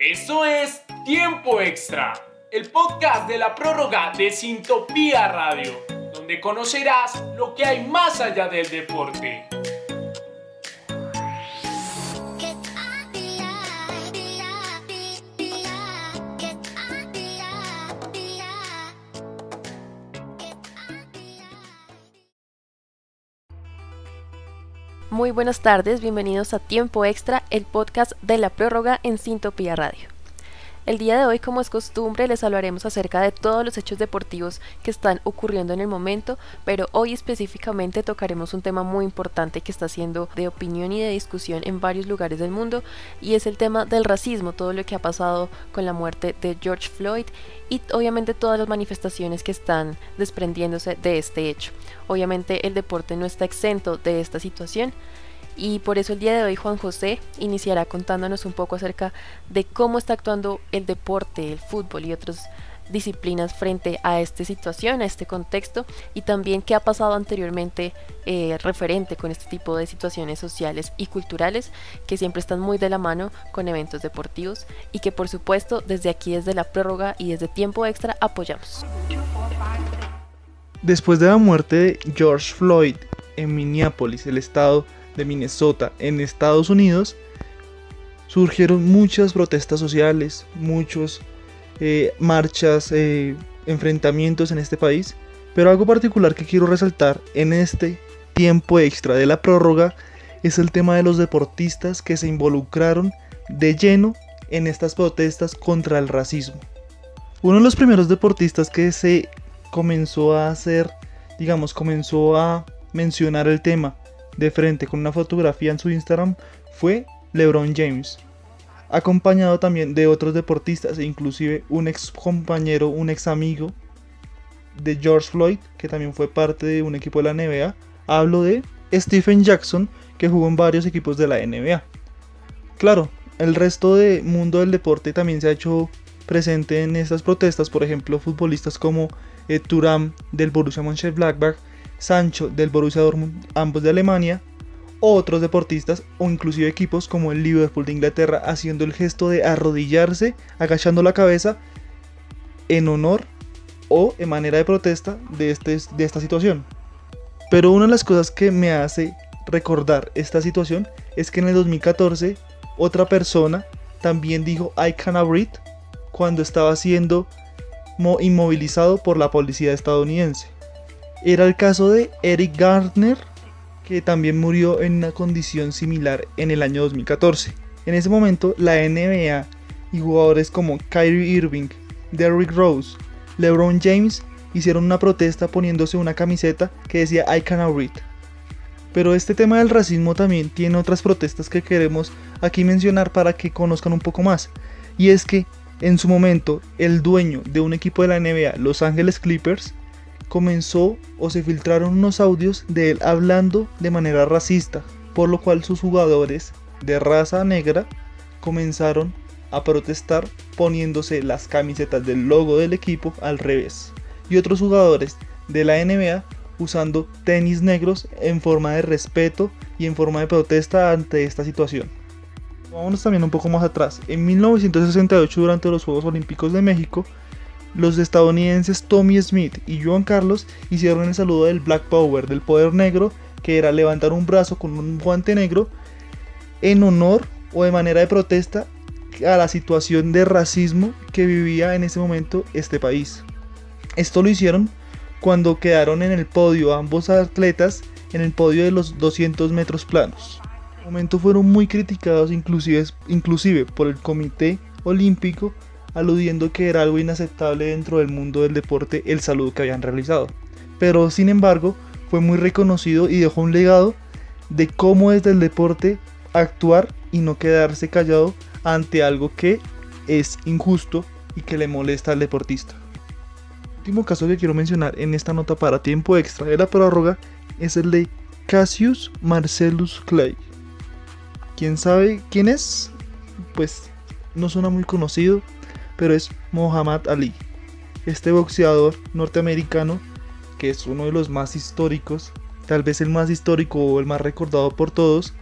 Eso es Tiempo Extra, el podcast de la prórroga de Sintopía Radio, donde conocerás lo que hay más allá del deporte. Muy buenas tardes, bienvenidos a Tiempo Extra, el podcast de la prórroga en Sintopía Radio. El día de hoy, como es costumbre, les hablaremos acerca de todos los hechos deportivos que están ocurriendo en el momento, pero hoy específicamente tocaremos un tema muy importante que está siendo de opinión y de discusión en varios lugares del mundo, y es el tema del racismo, todo lo que ha pasado con la muerte de George Floyd y obviamente todas las manifestaciones que están desprendiéndose de este hecho. Obviamente el deporte no está exento de esta situación, y por eso el día de hoy Juan José iniciará contándonos un poco acerca de cómo está actuando el deporte, el fútbol y otras disciplinas frente a esta situación, a este contexto y también qué ha pasado anteriormente eh, referente con este tipo de situaciones sociales y culturales que siempre están muy de la mano con eventos deportivos y que por supuesto desde aquí, desde la prórroga y desde tiempo extra apoyamos. Después de la muerte de George Floyd en Minneapolis, el estado de Minnesota en Estados Unidos, surgieron muchas protestas sociales, muchos eh, marchas, eh, enfrentamientos en este país, pero algo particular que quiero resaltar en este tiempo extra de la prórroga es el tema de los deportistas que se involucraron de lleno en estas protestas contra el racismo. Uno de los primeros deportistas que se comenzó a hacer, digamos, comenzó a mencionar el tema de frente con una fotografía en su Instagram fue LeBron James, acompañado también de otros deportistas e inclusive un ex compañero, un ex amigo de George Floyd, que también fue parte de un equipo de la NBA. Hablo de Stephen Jackson, que jugó en varios equipos de la NBA. Claro, el resto del mundo del deporte también se ha hecho presente en estas protestas, por ejemplo, futbolistas como eh, Turam del Borussia Mönchengladbach, Sancho del Borussia Dortmund, ambos de Alemania, o otros deportistas o inclusive equipos como el Liverpool de Inglaterra haciendo el gesto de arrodillarse, agachando la cabeza en honor o en manera de protesta de, este, de esta situación. Pero una de las cosas que me hace recordar esta situación es que en el 2014 otra persona también dijo I can't breathe cuando estaba siendo inmovilizado por la policía estadounidense. Era el caso de Eric Gardner, que también murió en una condición similar en el año 2014. En ese momento, la NBA y jugadores como Kyrie Irving, Derrick Rose, LeBron James hicieron una protesta poniéndose una camiseta que decía I cannot read. Pero este tema del racismo también tiene otras protestas que queremos aquí mencionar para que conozcan un poco más. Y es que en su momento el dueño de un equipo de la NBA, Los Angeles Clippers, comenzó o se filtraron unos audios de él hablando de manera racista, por lo cual sus jugadores de raza negra comenzaron a protestar poniéndose las camisetas del logo del equipo al revés, y otros jugadores de la NBA usando tenis negros en forma de respeto y en forma de protesta ante esta situación. Vámonos también un poco más atrás. En 1968, durante los Juegos Olímpicos de México, los estadounidenses Tommy Smith y Joan Carlos hicieron el saludo del Black Power, del poder negro, que era levantar un brazo con un guante negro en honor o de manera de protesta a la situación de racismo que vivía en ese momento este país. Esto lo hicieron cuando quedaron en el podio ambos atletas en el podio de los 200 metros planos. En ese momento fueron muy criticados inclusive, inclusive por el Comité Olímpico aludiendo que era algo inaceptable dentro del mundo del deporte el saludo que habían realizado. Pero sin embargo, fue muy reconocido y dejó un legado de cómo desde el deporte actuar y no quedarse callado ante algo que es injusto y que le molesta al deportista. El último caso que quiero mencionar en esta nota para tiempo extra de la prórroga es el de Cassius Marcellus Clay. ¿Quién sabe quién es? Pues no suena muy conocido, pero es Muhammad Ali. Este boxeador norteamericano, que es uno de los más históricos, tal vez el más histórico o el más recordado por todos,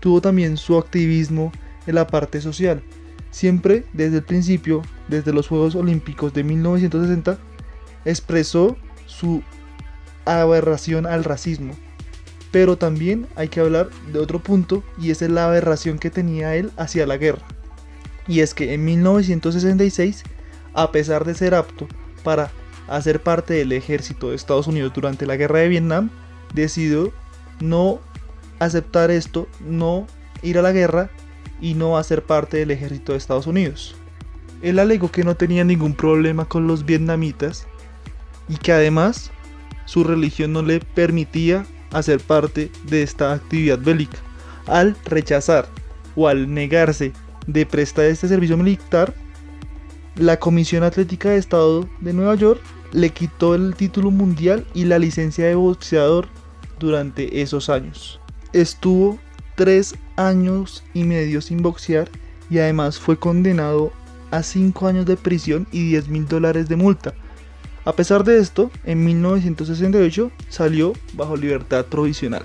tuvo también su activismo en la parte social. siempre desde el principio, desde los Juegos Olímpicos de 1960, expresó su aberración al racismo. Pero también hay que hablar de otro punto y es la aberración que tenía él hacia la guerra. Y es que en 1966, a pesar de ser apto para hacer parte del ejército de Estados Unidos durante la guerra de Vietnam, decidió no aceptar esto, no ir a la guerra y no hacer parte del ejército de Estados Unidos. Él alegó que no tenía ningún problema con los vietnamitas y que además su religión no le permitía hacer parte de esta actividad bélica. Al rechazar o al negarse de prestar este servicio militar, la Comisión Atlética de Estado de Nueva York le quitó el título mundial y la licencia de boxeador durante esos años. Estuvo tres años y medio sin boxear y además fue condenado a 5 años de prisión y 10 mil dólares de multa. A pesar de esto, en 1968 salió bajo libertad provisional.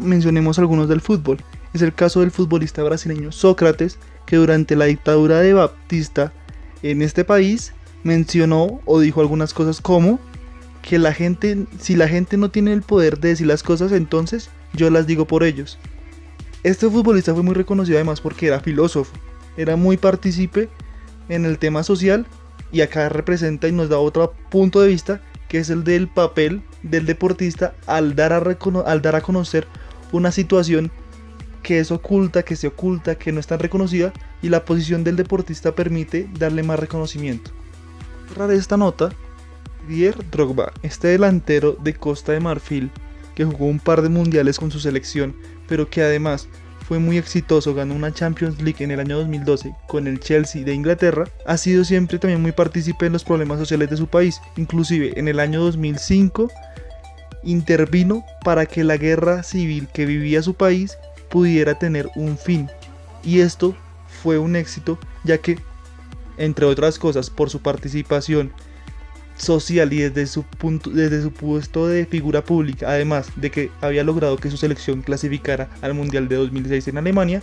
Mencionemos algunos del fútbol. Es el caso del futbolista brasileño Sócrates, que durante la dictadura de Baptista en este país mencionó o dijo algunas cosas como que la gente, si la gente no tiene el poder de decir las cosas, entonces yo las digo por ellos. Este futbolista fue muy reconocido además porque era filósofo, era muy partícipe en el tema social y acá representa y nos da otro punto de vista que es el del papel del deportista al dar a, al dar a conocer una situación que es oculta, que se oculta, que no está reconocida y la posición del deportista permite darle más reconocimiento. Cerrar esta nota, Didier Drogba, este delantero de Costa de Marfil que jugó un par de mundiales con su selección, pero que además fue muy exitoso, ganó una Champions League en el año 2012 con el Chelsea de Inglaterra, ha sido siempre también muy partícipe en los problemas sociales de su país, inclusive en el año 2005 intervino para que la guerra civil que vivía su país pudiera tener un fin. Y esto fue un éxito ya que, entre otras cosas, por su participación social y desde su, punto, desde su puesto de figura pública, además de que había logrado que su selección clasificara al Mundial de 2006 en Alemania,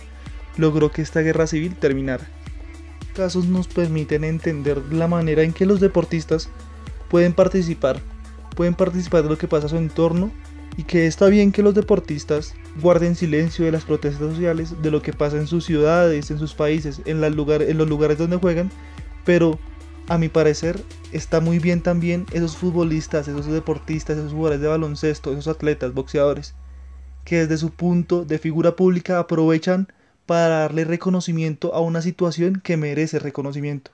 logró que esta guerra civil terminara. Casos nos permiten entender la manera en que los deportistas pueden participar, pueden participar de lo que pasa a su entorno y que está bien que los deportistas guarden silencio de las protestas sociales, de lo que pasa en sus ciudades, en sus países, en, en los lugares donde juegan, pero a mi parecer está muy bien también esos futbolistas, esos deportistas, esos jugadores de baloncesto, esos atletas, boxeadores, que desde su punto de figura pública aprovechan para darle reconocimiento a una situación que merece reconocimiento.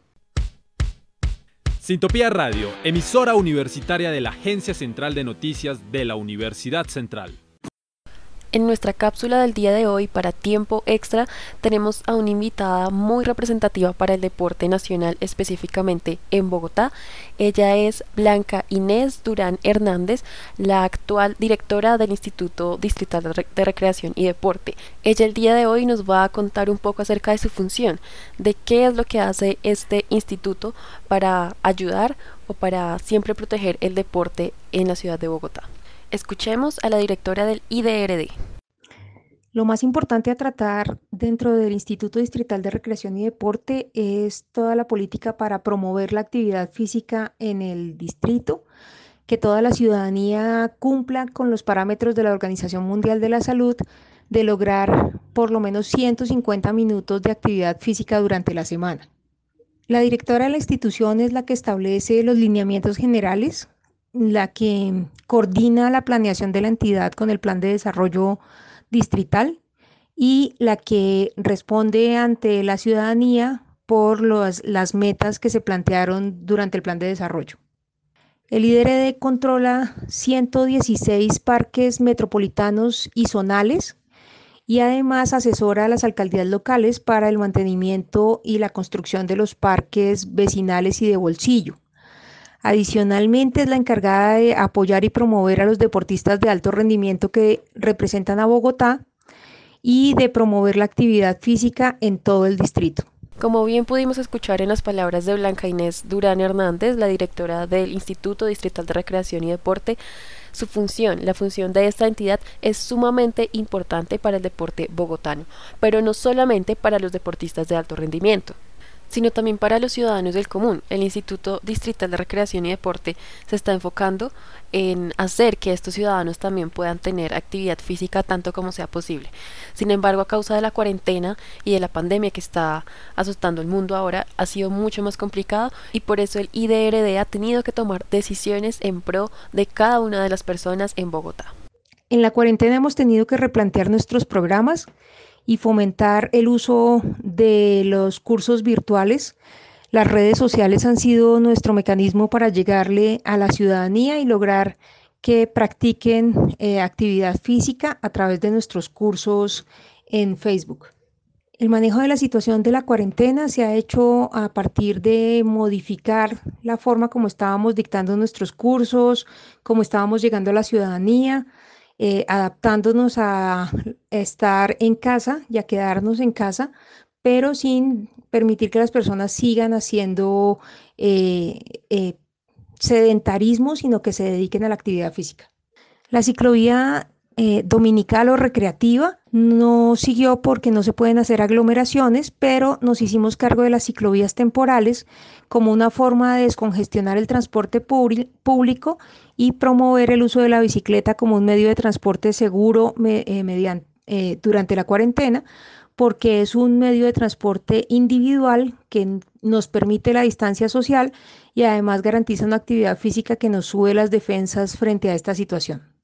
Sintopía Radio, emisora universitaria de la Agencia Central de Noticias de la Universidad Central. En nuestra cápsula del día de hoy para tiempo extra tenemos a una invitada muy representativa para el deporte nacional específicamente en Bogotá. Ella es Blanca Inés Durán Hernández, la actual directora del Instituto Distrital de Recreación y Deporte. Ella el día de hoy nos va a contar un poco acerca de su función, de qué es lo que hace este instituto para ayudar o para siempre proteger el deporte en la ciudad de Bogotá. Escuchemos a la directora del IDRD. Lo más importante a tratar dentro del Instituto Distrital de Recreación y Deporte es toda la política para promover la actividad física en el distrito, que toda la ciudadanía cumpla con los parámetros de la Organización Mundial de la Salud de lograr por lo menos 150 minutos de actividad física durante la semana. La directora de la institución es la que establece los lineamientos generales la que coordina la planeación de la entidad con el plan de desarrollo distrital y la que responde ante la ciudadanía por las metas que se plantearon durante el plan de desarrollo. El IDRD controla 116 parques metropolitanos y zonales y además asesora a las alcaldías locales para el mantenimiento y la construcción de los parques vecinales y de bolsillo. Adicionalmente, es la encargada de apoyar y promover a los deportistas de alto rendimiento que representan a Bogotá y de promover la actividad física en todo el distrito. Como bien pudimos escuchar en las palabras de Blanca Inés Durán Hernández, la directora del Instituto Distrital de Recreación y Deporte, su función, la función de esta entidad es sumamente importante para el deporte bogotano, pero no solamente para los deportistas de alto rendimiento sino también para los ciudadanos del común. El Instituto Distrital de Recreación y Deporte se está enfocando en hacer que estos ciudadanos también puedan tener actividad física tanto como sea posible. Sin embargo, a causa de la cuarentena y de la pandemia que está asustando el mundo ahora, ha sido mucho más complicado y por eso el IDRD ha tenido que tomar decisiones en pro de cada una de las personas en Bogotá. En la cuarentena hemos tenido que replantear nuestros programas y fomentar el uso de los cursos virtuales. Las redes sociales han sido nuestro mecanismo para llegarle a la ciudadanía y lograr que practiquen eh, actividad física a través de nuestros cursos en Facebook. El manejo de la situación de la cuarentena se ha hecho a partir de modificar la forma como estábamos dictando nuestros cursos, cómo estábamos llegando a la ciudadanía, eh, adaptándonos a estar en casa y a quedarnos en casa, pero sin permitir que las personas sigan haciendo eh, eh, sedentarismo, sino que se dediquen a la actividad física. La ciclovía dominical o recreativa no siguió porque no se pueden hacer aglomeraciones, pero nos hicimos cargo de las ciclovías temporales como una forma de descongestionar el transporte público y promover el uso de la bicicleta como un medio de transporte seguro eh, eh, durante la cuarentena, porque es un medio de transporte individual que nos permite la distancia social y además garantiza una actividad física que nos sube las defensas frente a esta situación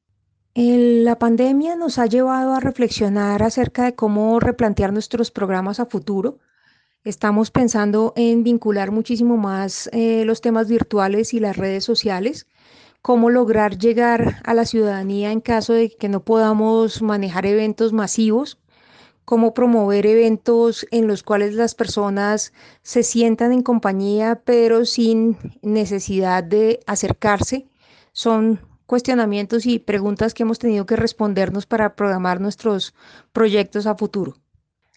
la pandemia nos ha llevado a reflexionar acerca de cómo replantear nuestros programas a futuro. Estamos pensando en vincular muchísimo más eh, los temas virtuales y las redes sociales, cómo lograr llegar a la ciudadanía en caso de que no podamos manejar eventos masivos, cómo promover eventos en los cuales las personas se sientan en compañía pero sin necesidad de acercarse. Son cuestionamientos y preguntas que hemos tenido que respondernos para programar nuestros proyectos a futuro.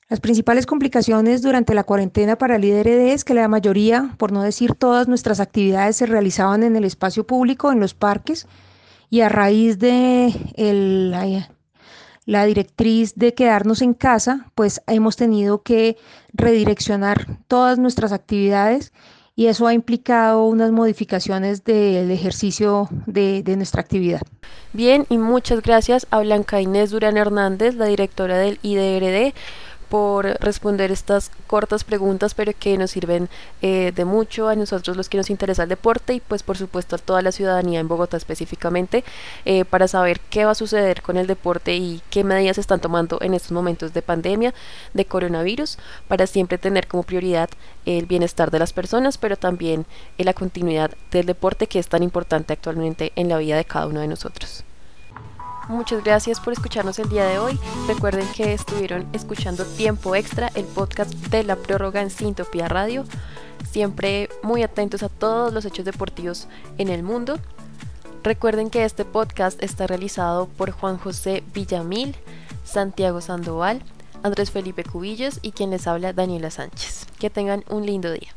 Las principales complicaciones durante la cuarentena para el IDRD es que la mayoría, por no decir todas nuestras actividades, se realizaban en el espacio público, en los parques, y a raíz de la directriz de quedarnos en casa, pues hemos tenido que redireccionar todas nuestras actividades y eso ha implicado unas modificaciones del ejercicio de, de, nuestra actividad. Bien, y muchas gracias a Blanca Inés Durán Hernández, la directora del IDRD por responder estas cortas preguntas, pero que nos sirven eh, de mucho a nosotros los que nos interesa el deporte y pues por supuesto a toda la ciudadanía en Bogotá específicamente eh, para saber qué va a suceder con el deporte y qué medidas se están tomando en estos momentos de pandemia, de coronavirus, para siempre tener como prioridad el bienestar de las personas, pero también la continuidad del deporte que es tan importante actualmente en la vida de cada uno de nosotros. Muchas gracias por escucharnos el día de hoy. Recuerden que estuvieron escuchando Tiempo Extra, el podcast de la prórroga en Sintopía Radio. Siempre muy atentos a todos los hechos deportivos en el mundo. Recuerden que este podcast está realizado por Juan José Villamil, Santiago Sandoval, Andrés Felipe Cubillos y quien les habla Daniela Sánchez. Que tengan un lindo día.